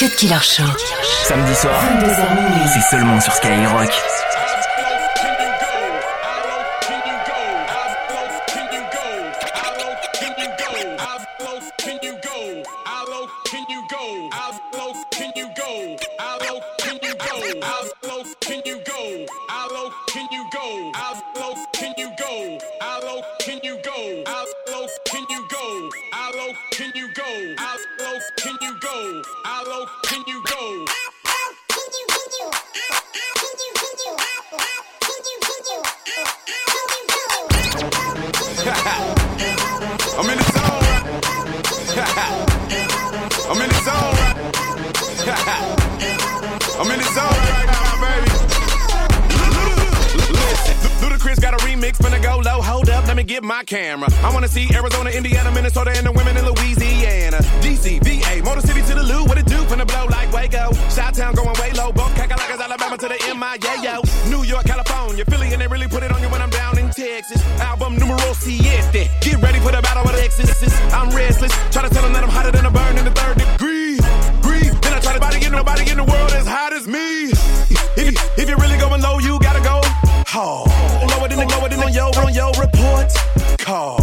Cut Killer Show. Samedi soir, c'est seulement sur Skyrock. low can you go? How low can you go? How low can you go? Get my camera. I wanna see Arizona, Indiana, Minnesota, and the women in Louisiana. DC, VA, Motor City to the Lou, what it do? Finna blow like Waco. Shot Town going way low, both Kakalaka's Alabama to the MIA, yo. New York, California, Philly, and they really put it on you when I'm down in Texas. Album numero siete. Get ready for the battle of the Texas. I'm restless, try to tell them that I'm hotter than a burn in the third degree. Report card.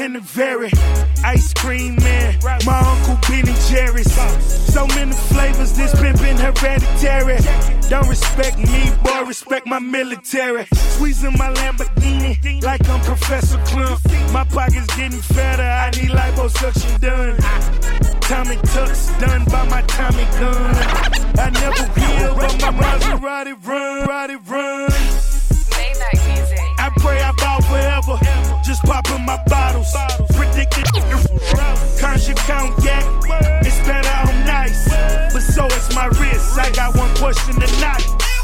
Tend to vary. Ice cream man, my uncle Ben and Jerry's. So many flavors, this been hereditary. Don't respect me, boy, respect my military. Squeezing my Lamborghini like I'm Professor Clump. My pockets getting fatter, I need liposuction done. Tommy Tucks done by my Tommy gun. I never will, but my Maserati run, run. I got one question tonight.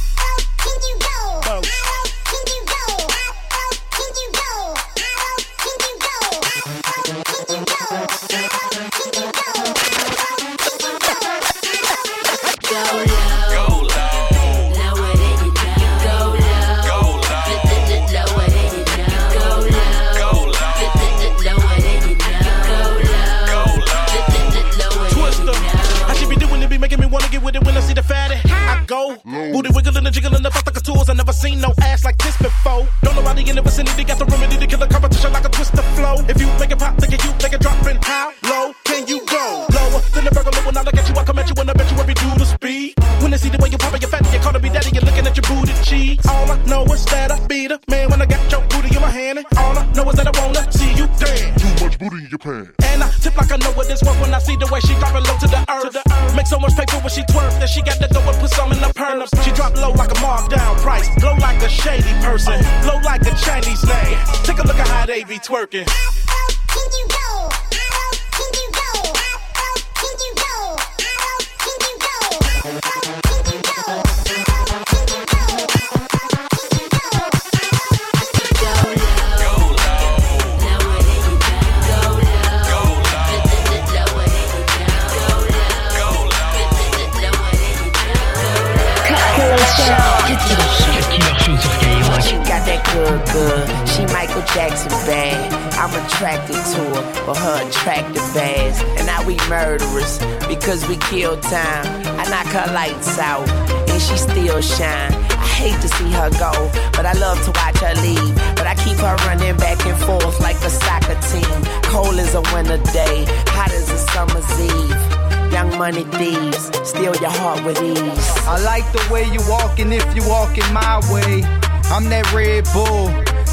In the vicinity got the remedy to kill the competition like a twister flow. If you make it pop, think you make it drop in how low can you go? Lower than the burglar when I look at you, I come at you and I bet you every do the speed. When they see the way you pop it, you fat, you call to be daddy, you're looking at your booty cheese. All I know is that I be the man when I got your booty in my hand. And all I know is that I wanna see you dance. Too much booty in your pants. And I tip like I know what this worth when I see the way person, glow like a Chinese name. Take a look at how they be twerking. Jackson bad. I'm attracted to her for her attractive ass. And now we murderers because we kill time. I knock her lights out and she still shine. I hate to see her go, but I love to watch her leave. But I keep her running back and forth like a soccer team. Cold as a winter day, hot as a summer's eve. Young money thieves, steal your heart with ease. I like the way you walking if you walking my way. I'm that Red Bull.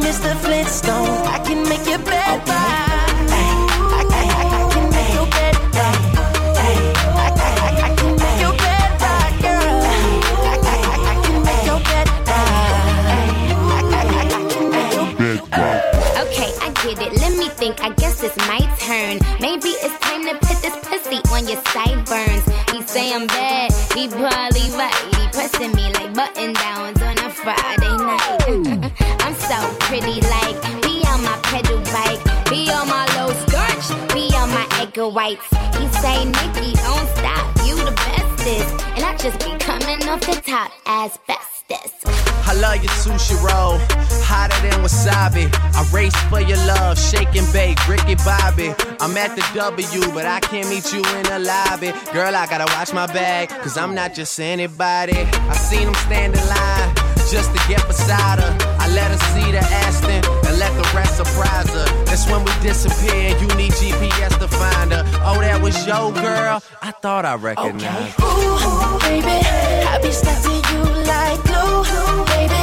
me Mr. Flintstone. I can make you better. think I guess it's my turn. Maybe it's time to put this pussy on your sideburns. He say I'm bad, he probably right. He pressing me like button downs on a Friday my whites. He say, Nikki, don't stop, you the bestest, and I just be coming off the top as bestest. I love your sushi roll, hotter than wasabi. I race for your love, shake and bake, Ricky Bobby. I'm at the W, but I can't meet you in the lobby. Girl, I gotta watch my bag, cause I'm not just anybody. I seen him stand in line just to get beside her. I let her see the Aston and let the rest surprise her. That's when we disappear you need your girl? I thought I recognized. Okay. Ooh, baby, I be stuck to you like glue baby.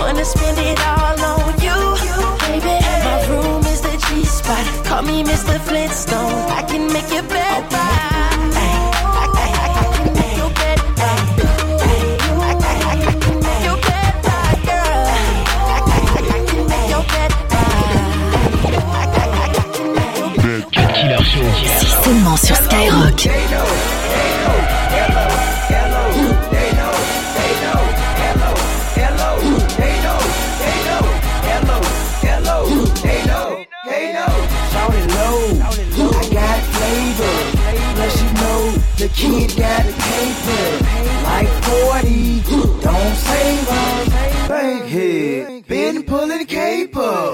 wanna spend it all on you, baby. My room is the G spot. Call me Mr. Flintstone. I can make you better. C'est pulling cable.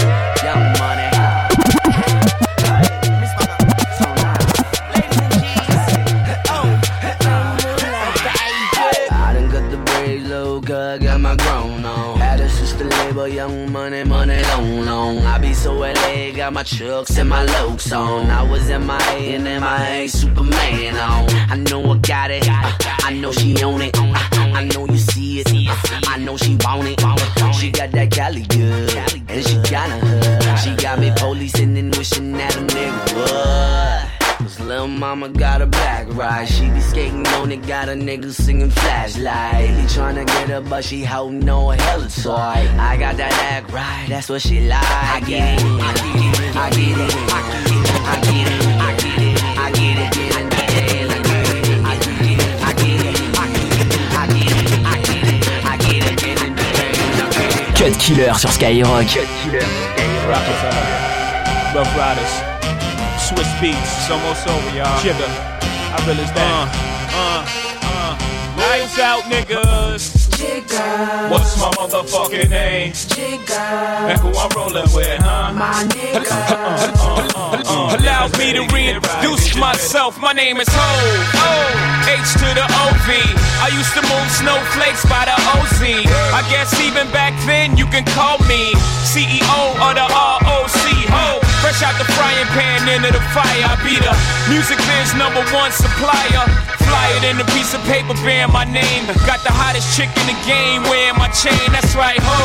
got my chucks and my lokes on. I was in my A and MIA, Superman on. I know I got it, I know she own it. I know you see it, I know she want it. She got that Cali good, and she kinda hood. She got me policing and wishing that a nigga would. Cause mama got a back ride. She be skating on it, got a nigga singing flashlight. He tryna get her, but she holding no hella toy. I got that act right, that's what she like. I get it, I get it, I get it, I get it, I get it, I get it, I get it, get it, get it, I get it, I get it, I get it, I get it, I get it, I get it, get it, get it. Cut Killer sur Skyrock. Rockefeller, Rough Riders, Swiss Beats, it's almost over, y'all. Jigger, I realize that. Uh, uh, uh. Lights out, niggas. What's my motherfucking name? And who I'm rolling with, huh? My uh, uh, uh, Allow me to reintroduce myself. My name is Ho. O H to the O V. I used to move snowflakes by the OZ. I guess even back then you can call me CEO of the ROC. Ho. Pan into the fire. I be the music biz number one supplier. Fly it in a piece of paper bearing my name. Got the hottest chick in the game wearing my chain. That's right, ho.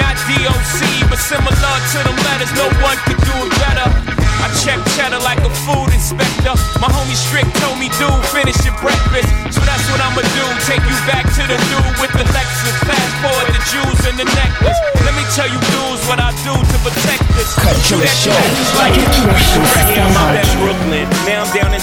Not DOC, but similar to the letters. No one could do it better. I check cheddar like a food inspector. My homie Strick told me, dude, finish your breakfast. So that's what I'ma do. Take you back to the dude with the Lexus. Fast forward the jewels and the necklace. Let me tell you, dudes, what I do to protect this. Shoot that shit like it. Right here, I'm out at Brooklyn. Now I'm down in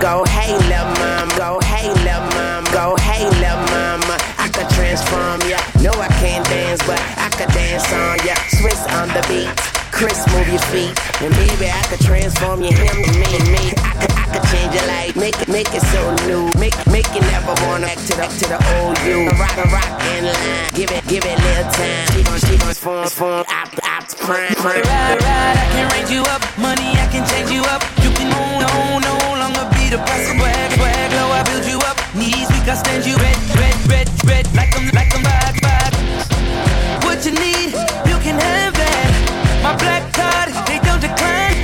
Go, hey, little mama, go, hey, little mama, go, hey, little mama. I could transform ya. No, I can't dance, but I could dance on ya. Swiss on the beat. Chris, move your feet. And baby, I could transform you, him, me, me. I could, I could change your life, make it, make it so new. Make, make you never wanna back to the, to the old you. Rock, rock in line, give it, give it little time. She gon' she gon' form, form, op, op, prime. Ride, ride, I can range you up. Money, I can change you up. You can own, own, no longer be stand you red, red, red, red. Like I'm, like I'm bad, bad. What you need, you can have that. My black card, they don't decline.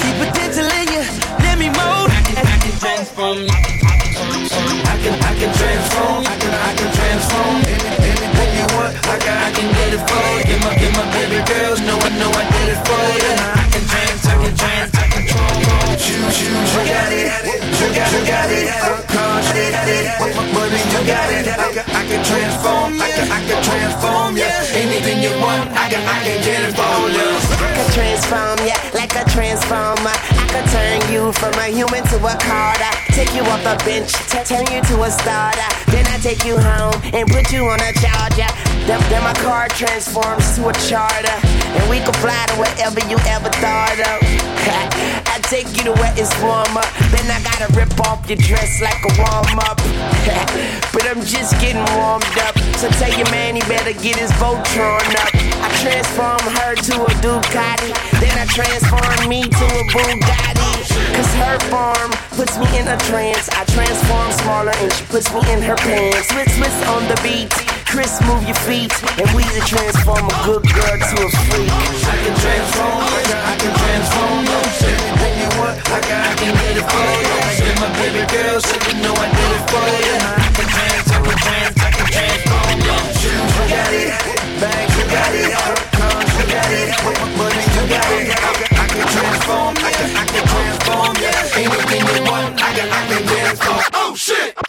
See potential in you, let me mold. I can, I can transform. I can, I can transform. I can, I can transform. Any, anything you want, I can, I can get it for you. Get my, get my baby girls, know I know I did it for you. I can trans, I can trans, I can transform. You, you, you got it, you got, you got it. Cause you got it. I can, I can transform, I can, I can transform. Yeah, anything you want, I can, I can get it for you. I could transform ya like a transformer. I could turn you from a human to a carder. Take you off the bench, t- turn you to a starter. Then I take you home and put you on a charger. Then, then my car transforms to a charter. And we can fly to wherever you ever thought of. I take you to where it's warmer. Then I gotta rip off your dress like a warm up. but I'm just getting warmed up. So tell your man he better get his Voltron up. I transform her to a Ducati. Then I transform me to a Bugatti. Cause her form puts me in a trance. I transform smaller and she puts me in her pants. Switch, switch on the beat. Chris, move your feet. And we to transform a good girl to a freak. I can transform, I can, transform you. Anything you I can, I can get it for you. I get my baby girl, so you know I did it for you. I can trans, I can trans, I can transform you. Shoes, you got it. Bags, you got it. Cars, you got it. Money, you got it. I can, transform, I can, I can transform you. Anything you want, I can, I can transform. Oh shit!